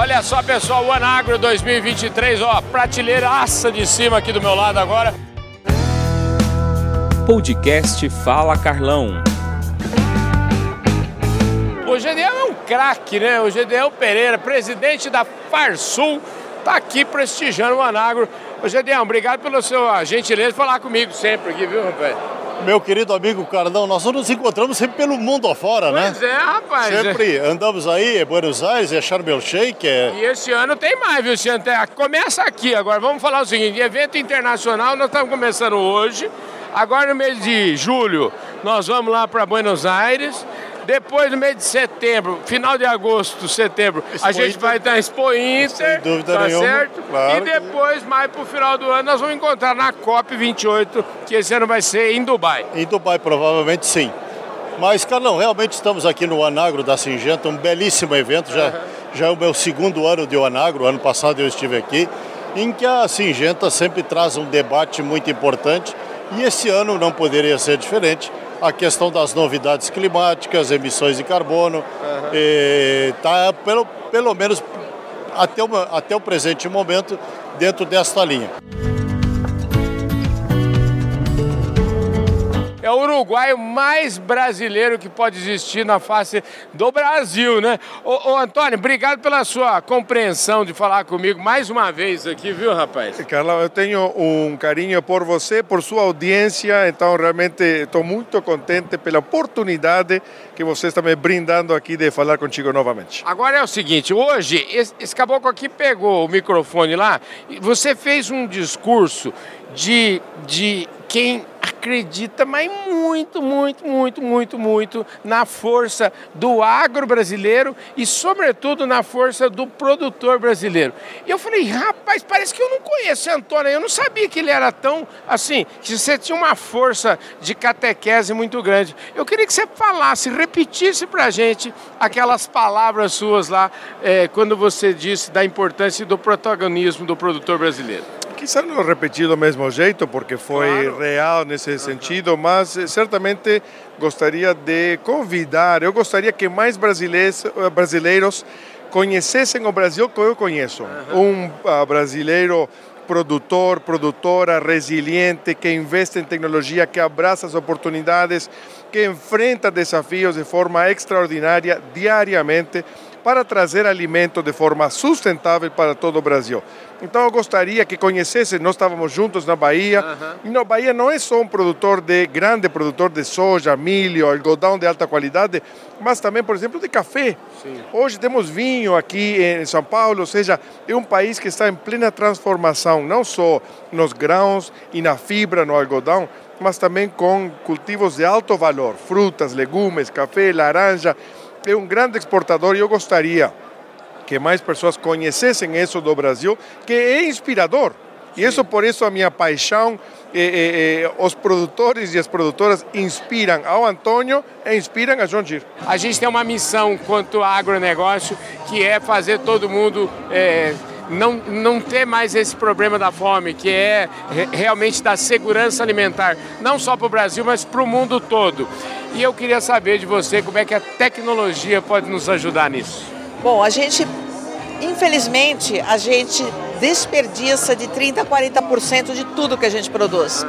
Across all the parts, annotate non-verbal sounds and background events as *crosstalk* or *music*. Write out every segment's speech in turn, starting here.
Olha só, pessoal, o Anagro 2023, ó, prateleiraça de cima aqui do meu lado agora. Podcast Fala Carlão. O Gedeão é um craque, né? O Gedeão Pereira, presidente da Farsul, tá aqui prestigiando o Anagro. Ô Gedeão, obrigado pela sua gentileza de falar comigo sempre aqui, viu, rapaz? Meu querido amigo Carlão, nós nos encontramos sempre pelo mundo afora, né? Pois é, rapaz. Sempre andamos aí, é Buenos Aires, é Sharm el Sheikh, é... E esse ano tem mais, viu, tem... Começa aqui agora, vamos falar o seguinte, evento internacional, nós estamos começando hoje, agora no mês de julho, nós vamos lá para Buenos Aires, depois, no mês de setembro, final de agosto, setembro, Expo a gente Inter. vai estar na Expo Inter, Sem dúvida tá nenhuma, certo? claro e que- depois, mais pro final do ano, nós vamos encontrar na COP28, que esse ano vai ser em Dubai. Em Dubai, provavelmente sim. Mas, Carlão, realmente estamos aqui no Anagro da Singenta, um belíssimo evento. Já, já é o meu segundo ano de Anagro, ano passado eu estive aqui, em que a Singenta sempre traz um debate muito importante e esse ano não poderia ser diferente. A questão das novidades climáticas, emissões de carbono, está pelo, pelo menos até o, até o presente momento dentro desta linha. É o uruguaio mais brasileiro que pode existir na face do Brasil, né? Ô, ô, Antônio, obrigado pela sua compreensão de falar comigo mais uma vez aqui, viu, rapaz? Carlão, eu tenho um carinho por você, por sua audiência, então realmente estou muito contente pela oportunidade que você está me brindando aqui de falar contigo novamente. Agora é o seguinte, hoje esse, esse caboclo aqui pegou o microfone lá e você fez um discurso de, de quem acredita, mas muito, muito, muito, muito, muito na força do agro brasileiro e, sobretudo, na força do produtor brasileiro. E eu falei, rapaz, parece que eu não conheço Antônio, eu não sabia que ele era tão assim, que você tinha uma força de catequese muito grande. Eu queria que você falasse, repetisse pra gente aquelas palavras suas lá, eh, quando você disse da importância do protagonismo do produtor brasileiro. Quizá não repetir do mesmo jeito, porque foi Claro. real nesse sentido, mas eh, certamente gostaria de convidar, eu gostaria que mais brasileiros, eh, brasileiros conhecessem o Brasil que eu conheço. Um ah, brasileiro produtor, produtora, resiliente, que investe em tecnologia, que abraça as oportunidades, que enfrenta desafios de forma extraordinária diariamente para trazer alimento de forma sustentável para todo o Brasil. Então eu gostaria que conhecessem, nós estávamos juntos na Bahia, e na Bahia não é só um produtor de, grande produtor de soja, milho, algodão de alta qualidade, mas também, por exemplo, de café. Hoje temos vinho aqui em São Paulo, ou seja, é um país que está em plena transformação, não só nos grãos e na fibra, no algodão, mas também com cultivos de alto valor, frutas, legumes, café, laranja. É um grande exportador e eu gostaria que mais pessoas conhecessem isso do Brasil, que é inspirador. E isso, por isso, a minha paixão, eh, eh, eh, os produtores e as produtoras inspiram ao Antônio e inspiram a John Deere. A gente tem uma missão quanto ao agronegócio, que é fazer todo mundo é, não, não ter mais esse problema da fome, que é re- realmente da segurança alimentar, não só para o Brasil, mas para o mundo todo. E eu queria saber de você como é que a tecnologia pode nos ajudar nisso. Bom, a gente, infelizmente, a gente desperdiça de 30% a 40% de tudo que a gente produz.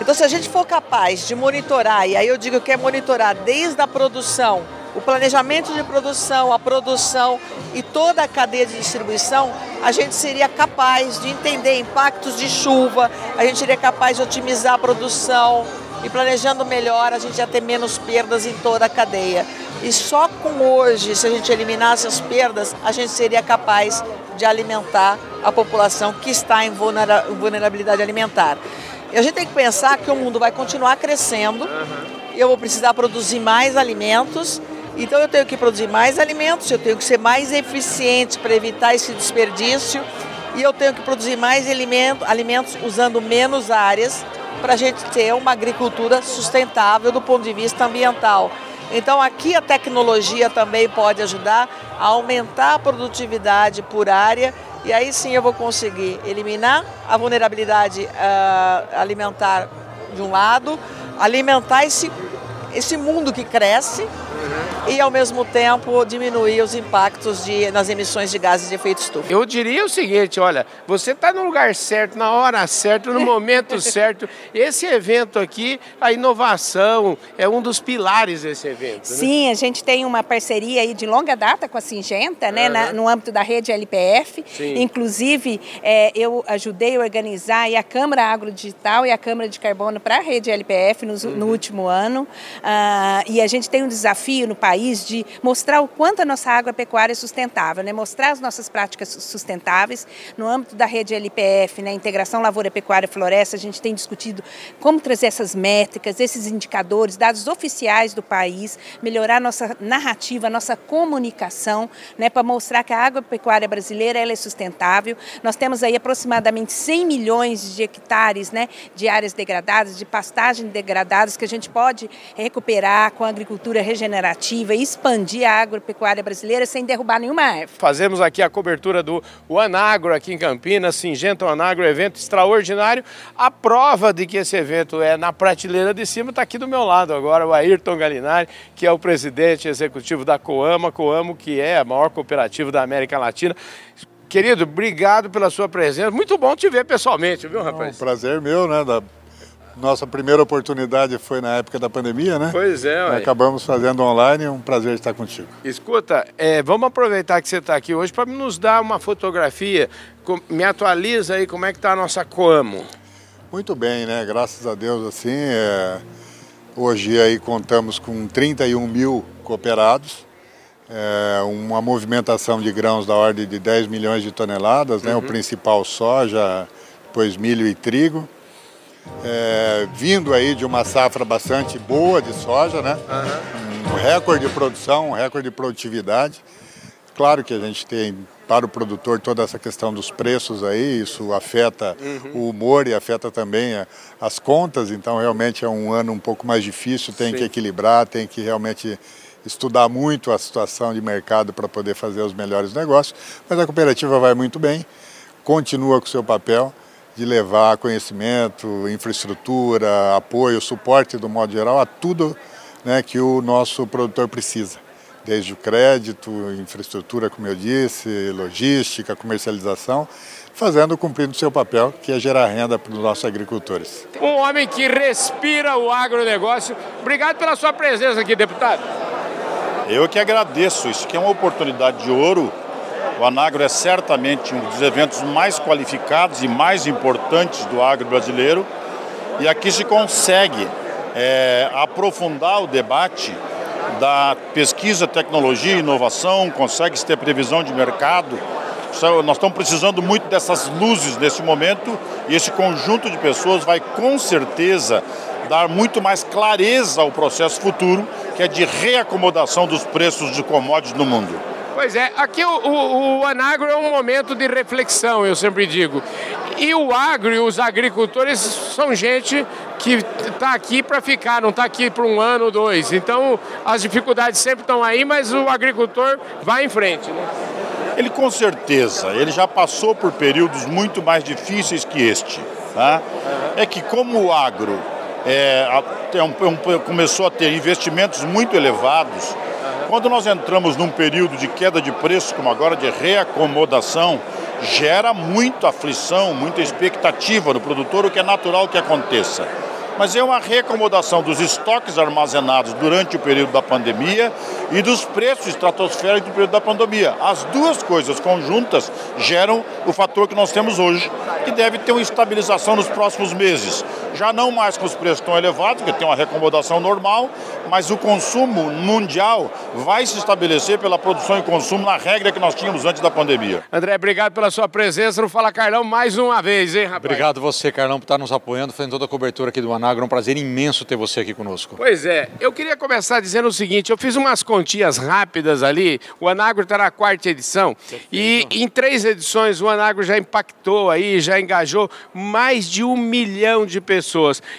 Então, se a gente for capaz de monitorar, e aí eu digo que é monitorar desde a produção, o planejamento de produção, a produção e toda a cadeia de distribuição, a gente seria capaz de entender impactos de chuva, a gente seria capaz de otimizar a produção, e planejando melhor, a gente ia ter menos perdas em toda a cadeia. E só com hoje, se a gente eliminasse as perdas, a gente seria capaz de alimentar a população que está em vulnera- vulnerabilidade alimentar. E a gente tem que pensar que o mundo vai continuar crescendo, e eu vou precisar produzir mais alimentos, então eu tenho que produzir mais alimentos, eu tenho que ser mais eficiente para evitar esse desperdício, e eu tenho que produzir mais alimento, alimentos usando menos áreas para a gente ter uma agricultura sustentável do ponto de vista ambiental. Então aqui a tecnologia também pode ajudar a aumentar a produtividade por área e aí sim eu vou conseguir eliminar a vulnerabilidade ah, alimentar de um lado, alimentar esse, esse mundo que cresce e, ao mesmo tempo, diminuir os impactos de, nas emissões de gases de efeito estufa. Eu diria o seguinte, olha, você está no lugar certo, na hora certa, no momento *laughs* certo. Esse evento aqui, a inovação é um dos pilares desse evento. Né? Sim, a gente tem uma parceria aí de longa data com a Singenta, né, uhum. na, no âmbito da rede LPF. Sim. Inclusive, é, eu ajudei a organizar a Câmara Agrodigital e a Câmara de Carbono para a rede LPF no, uhum. no último ano. Uh, e a gente tem um desafio no país de mostrar o quanto a nossa agropecuária é sustentável, né? mostrar as nossas práticas sustentáveis. No âmbito da rede LPF, né, integração lavoura, pecuária floresta, a gente tem discutido como trazer essas métricas, esses indicadores, dados oficiais do país, melhorar nossa narrativa, nossa comunicação, né, para mostrar que a agropecuária brasileira ela é sustentável. Nós temos aí aproximadamente 100 milhões de hectares né, de áreas degradadas, de pastagem degradadas, que a gente pode recuperar com a agricultura regenerativa e expandir a agropecuária brasileira sem derrubar nenhuma árvore. Fazemos aqui a cobertura do Anagro aqui em Campinas, Singenta Anagro, evento extraordinário. A prova de que esse evento é na prateleira de cima está aqui do meu lado agora, o Ayrton Galinari, que é o presidente executivo da Coama, Coamo que é a maior cooperativa da América Latina. Querido, obrigado pela sua presença. Muito bom te ver pessoalmente, viu, rapaz? É um prazer meu, né? Da... Nossa primeira oportunidade foi na época da pandemia, né? Pois é, ué. Acabamos fazendo online, é um prazer estar contigo. Escuta, é, vamos aproveitar que você está aqui hoje para nos dar uma fotografia. Me atualiza aí como é que está a nossa Coamo. Muito bem, né? Graças a Deus, assim, é... hoje aí contamos com 31 mil cooperados, é uma movimentação de grãos da ordem de 10 milhões de toneladas, né? o uhum. principal soja, depois milho e trigo. É, vindo aí de uma safra bastante boa de soja, né? Uhum. um recorde de produção, um recorde de produtividade. Claro que a gente tem para o produtor toda essa questão dos preços aí, isso afeta uhum. o humor e afeta também a, as contas, então realmente é um ano um pouco mais difícil, tem Sim. que equilibrar, tem que realmente estudar muito a situação de mercado para poder fazer os melhores negócios, mas a cooperativa vai muito bem, continua com o seu papel de levar conhecimento, infraestrutura, apoio, suporte do modo geral a tudo né, que o nosso produtor precisa. Desde o crédito, infraestrutura, como eu disse, logística, comercialização, fazendo, cumprindo o seu papel, que é gerar renda para os nossos agricultores. Um homem que respira o agronegócio. Obrigado pela sua presença aqui, deputado. Eu que agradeço, isso que é uma oportunidade de ouro. O Anagro é certamente um dos eventos mais qualificados e mais importantes do agro brasileiro. E aqui se consegue é, aprofundar o debate da pesquisa, tecnologia inovação, consegue-se ter previsão de mercado. Nós estamos precisando muito dessas luzes nesse momento e esse conjunto de pessoas vai com certeza dar muito mais clareza ao processo futuro que é de reacomodação dos preços de commodities no mundo. Pois é, aqui o, o, o, Anagro é um momento de reflexão, eu sempre digo. E o agro e os agricultores são gente que está aqui para ficar, não está aqui para um ano ou dois. Então as dificuldades sempre estão aí, mas o agricultor vai em frente. Né? Ele com certeza, ele já passou por períodos muito mais difíceis que este. Tá? É que como o agro é, é um, um, começou a ter investimentos muito elevados. Quando nós entramos num período de queda de preço, como agora de reacomodação, gera muita aflição, muita expectativa no produtor, o que é natural que aconteça mas é uma reacomodação dos estoques armazenados durante o período da pandemia e dos preços estratosféricos do período da pandemia. As duas coisas conjuntas geram o fator que nós temos hoje, que deve ter uma estabilização nos próximos meses. Já não mais com os preços tão elevados, que tem uma reacomodação normal, mas o consumo mundial vai se estabelecer pela produção e consumo na regra que nós tínhamos antes da pandemia. André, obrigado pela sua presença no Fala Carlão mais uma vez, hein, rapaz? Obrigado você, Carlão, por estar nos apoiando, fazendo toda a cobertura aqui do Anagro. É um prazer imenso ter você aqui conosco. Pois é, eu queria começar dizendo o seguinte: eu fiz umas continhas rápidas ali. O Anagro está na quarta edição e em três edições o Anagro já impactou aí, já engajou mais de um milhão de pessoas.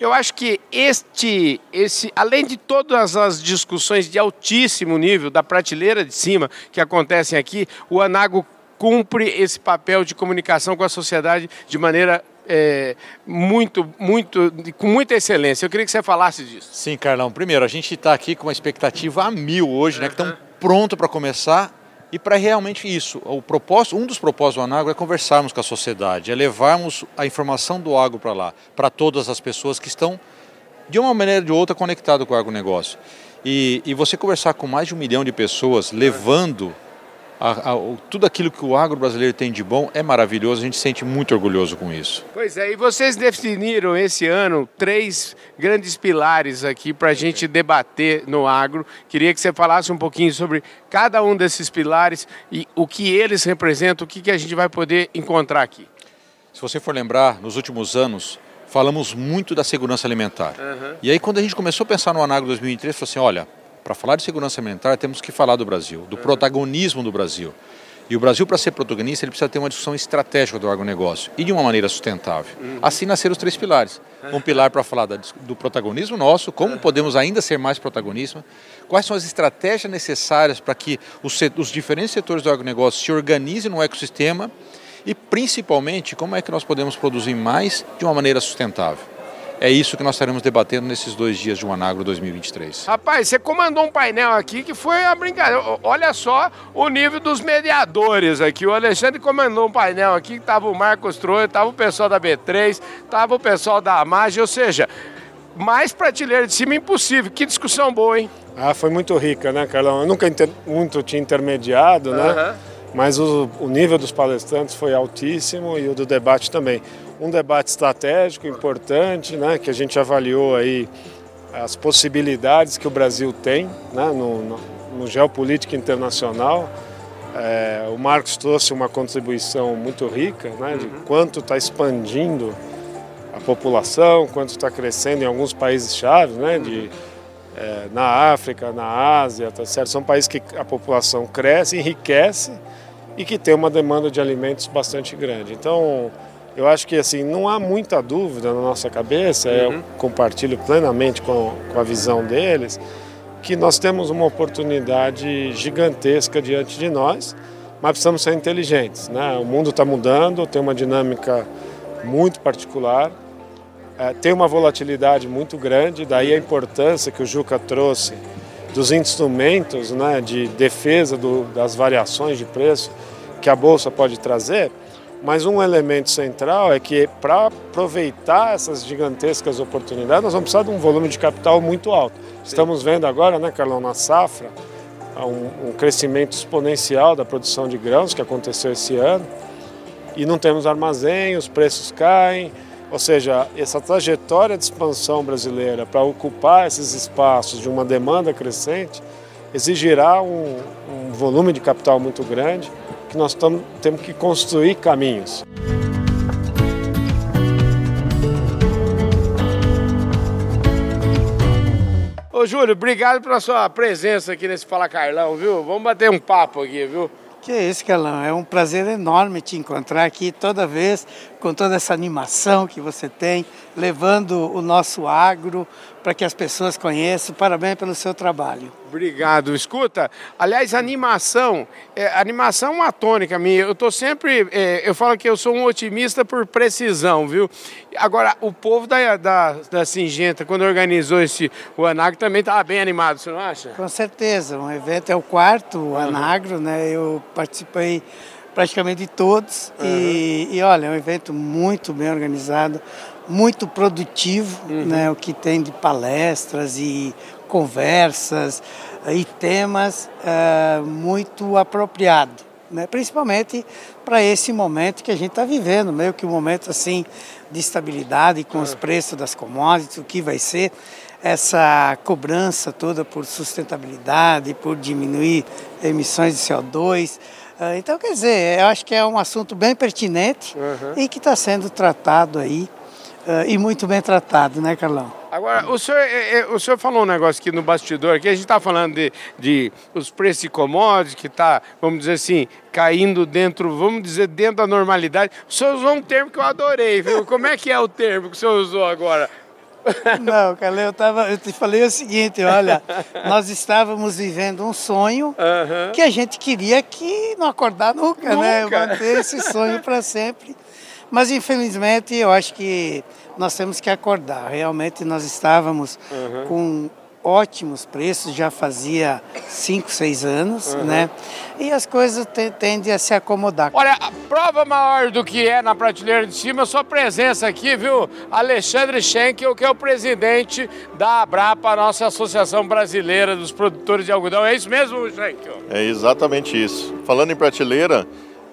Eu acho que este, esse, além de todas as discussões de altíssimo nível da prateleira de cima que acontecem aqui, o Anago cumpre esse papel de comunicação com a sociedade de maneira é, muito, muito, com muita excelência. Eu queria que você falasse disso. Sim, Carlão. Primeiro, a gente está aqui com uma expectativa a mil hoje, né? Que estão pronto para começar e para realmente isso. O propósito, um dos propósitos do Anagro é conversarmos com a sociedade, é levarmos a informação do agro para lá, para todas as pessoas que estão de uma maneira ou de outra conectado com o agronegócio. E, e você conversar com mais de um milhão de pessoas, levando a, a, tudo aquilo que o agro brasileiro tem de bom é maravilhoso, a gente se sente muito orgulhoso com isso. Pois é, e vocês definiram esse ano três grandes pilares aqui para a gente debater no agro. Queria que você falasse um pouquinho sobre cada um desses pilares e o que eles representam, o que, que a gente vai poder encontrar aqui. Se você for lembrar, nos últimos anos, falamos muito da segurança alimentar. Uhum. E aí, quando a gente começou a pensar no Anagro 2003, falou assim: olha, para falar de segurança alimentar, temos que falar do Brasil, do protagonismo do Brasil. E o Brasil, para ser protagonista, ele precisa ter uma discussão estratégica do agronegócio e de uma maneira sustentável. Uhum. Assim nasceram os três pilares. Um pilar para falar do protagonismo nosso, como podemos ainda ser mais protagonismo, quais são as estratégias necessárias para que os, os diferentes setores do agronegócio se organizem no ecossistema e, principalmente, como é que nós podemos produzir mais de uma maneira sustentável. É isso que nós estaremos debatendo nesses dois dias de Anagro 2023. Rapaz, você comandou um painel aqui que foi a brincadeira. Olha só o nível dos mediadores aqui. O Alexandre comandou um painel aqui que estava o Marcos Troia, estava o pessoal da B3, estava o pessoal da Amage, ou seja, mais prateleira de cima impossível. Que discussão boa, hein? Ah, foi muito rica, né, Carlão? Eu nunca inter... muito tinha intermediado, né? Uhum. Mas o, o nível dos palestrantes foi altíssimo e o do debate também um debate estratégico importante, né, que a gente avaliou aí as possibilidades que o Brasil tem né, no, no, no geopolítica internacional. É, o Marcos trouxe uma contribuição muito rica né, de uhum. quanto está expandindo a população, quanto está crescendo em alguns países-chave, né, de, é, na África, na Ásia, tá certo? são países que a população cresce, enriquece e que tem uma demanda de alimentos bastante grande. Então, eu acho que assim não há muita dúvida na nossa cabeça, uhum. eu compartilho plenamente com, com a visão deles, que nós temos uma oportunidade gigantesca diante de nós, mas precisamos ser inteligentes. Né? O mundo está mudando, tem uma dinâmica muito particular, é, tem uma volatilidade muito grande, daí a importância que o Juca trouxe dos instrumentos né, de defesa do, das variações de preço que a Bolsa pode trazer. Mas um elemento central é que para aproveitar essas gigantescas oportunidades, nós vamos precisar de um volume de capital muito alto. Estamos vendo agora, né, Carlão, na safra, um, um crescimento exponencial da produção de grãos que aconteceu esse ano. E não temos armazém, os preços caem, ou seja, essa trajetória de expansão brasileira para ocupar esses espaços de uma demanda crescente exigirá um, um volume de capital muito grande que nós tamo, temos que construir caminhos. Ô Júlio, obrigado pela sua presença aqui nesse Fala Carlão, viu? Vamos bater um papo aqui, viu? Que é isso, Carlão. É um prazer enorme te encontrar aqui toda vez, com toda essa animação que você tem, levando o nosso agro para que as pessoas conheçam. Parabéns pelo seu trabalho. Obrigado. Escuta, aliás, animação, é, animação é uma tônica minha. Eu estou sempre, é, eu falo que eu sou um otimista por precisão, viu? Agora, o povo da, da, da Singenta, quando organizou esse o Anagro, também estava bem animado, você não acha? Com certeza. Um evento é o quarto, o uhum. Anagro, né? Eu participei praticamente de todos. Uhum. E, e olha, é um evento muito bem organizado, muito produtivo, uhum. né, o que tem de palestras e conversas e temas uh, muito apropriado, né, principalmente para esse momento que a gente está vivendo, meio que um momento assim de estabilidade com uhum. os preços das commodities, o que vai ser essa cobrança toda por sustentabilidade, por diminuir emissões de CO2. Ah, então, quer dizer, eu acho que é um assunto bem pertinente uhum. e que está sendo tratado aí e muito bem tratado, né, Carlão? Agora, o senhor, é, é, o senhor falou um negócio aqui no bastidor, que a gente está falando de, de os preços de commodities, que está, vamos dizer assim, caindo dentro, vamos dizer, dentro da normalidade. O senhor usou um termo que eu adorei, viu? Como é que é o termo que o senhor usou agora? *laughs* Não, Calê, eu, tava, eu te falei o seguinte, olha, nós estávamos vivendo um sonho que a gente queria que não acordar nunca, nunca. né? Manter esse sonho para sempre. Mas infelizmente eu acho que nós temos que acordar. Realmente nós estávamos uhum. com ótimos preços, já fazia 5, 6 anos, uhum. né? E as coisas tendem a se acomodar. Olha, a prova maior do que é na prateleira de cima é a sua presença aqui, viu? Alexandre Schenkel, que é o presidente da Abrapa, a nossa Associação Brasileira dos Produtores de Algodão. É isso mesmo, Schenkel? É exatamente isso. Falando em prateleira,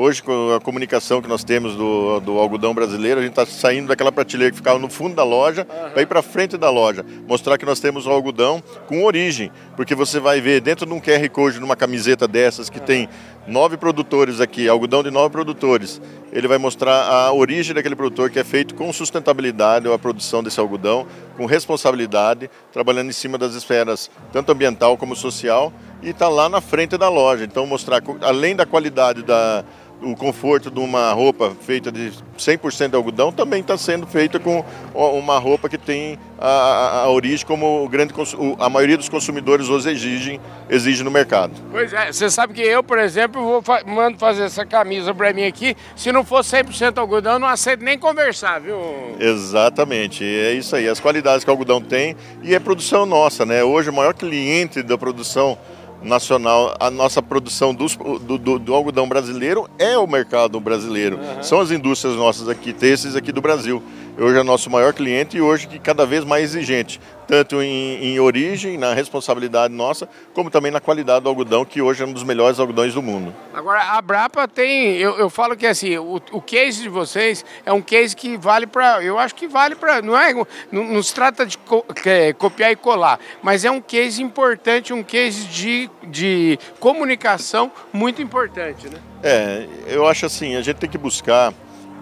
Hoje, com a comunicação que nós temos do, do algodão brasileiro, a gente está saindo daquela prateleira que ficava no fundo da loja uhum. para ir para frente da loja. Mostrar que nós temos o algodão com origem. Porque você vai ver dentro de um QR Code, numa camiseta dessas, que uhum. tem nove produtores aqui, algodão de nove produtores. Ele vai mostrar a origem daquele produtor que é feito com sustentabilidade, a produção desse algodão, com responsabilidade, trabalhando em cima das esferas tanto ambiental como social, e está lá na frente da loja. Então, mostrar, além da qualidade da o conforto de uma roupa feita de 100% de algodão também está sendo feita com uma roupa que tem a, a, origem como o grande, a maioria dos consumidores hoje exigem, exige no mercado. Pois é, você sabe que eu, por exemplo, vou mando fazer essa camisa para mim aqui, se não for 100% algodão, não aceito nem conversar, viu? Exatamente, é isso aí, as qualidades que o algodão tem e é produção nossa, né? Hoje o maior cliente da produção nacional, a nossa produção dos, do, do, do, algodão brasileiro é o mercado brasileiro. Uhum. São as indústrias nossas aqui, têxteis aqui do Brasil. Hoje é nosso maior cliente e hoje cada vez mais exigente, tanto em, em, origem, na responsabilidade nossa, como também na qualidade do algodão, que hoje é um dos melhores algodões do mundo. Agora, a Brapa tem, eu, eu falo que assim, o, o case de vocês é um case que vale para, eu acho que vale para, não é, não, não, se trata de co, é, copiar e colar, mas é um case importante, um case de, de comunicação muito importante, né? É, eu acho assim, a gente tem que buscar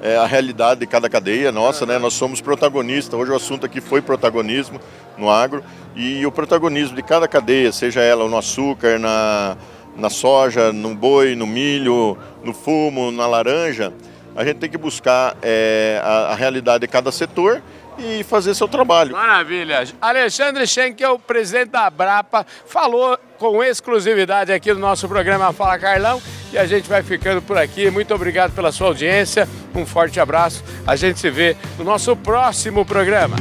é, a realidade de cada cadeia nossa, né? Nós somos protagonistas. Hoje o assunto aqui foi protagonismo no agro e o protagonismo de cada cadeia, seja ela no açúcar, na, na soja, no boi, no milho, no fumo, na laranja, a gente tem que buscar é, a, a realidade de cada setor e fazer seu trabalho. Maravilha. Alexandre Schenkel, presidente da Brapa, falou com exclusividade aqui no nosso programa Fala Carlão e a gente vai ficando por aqui. Muito obrigado pela sua audiência, um forte abraço. A gente se vê no nosso próximo programa.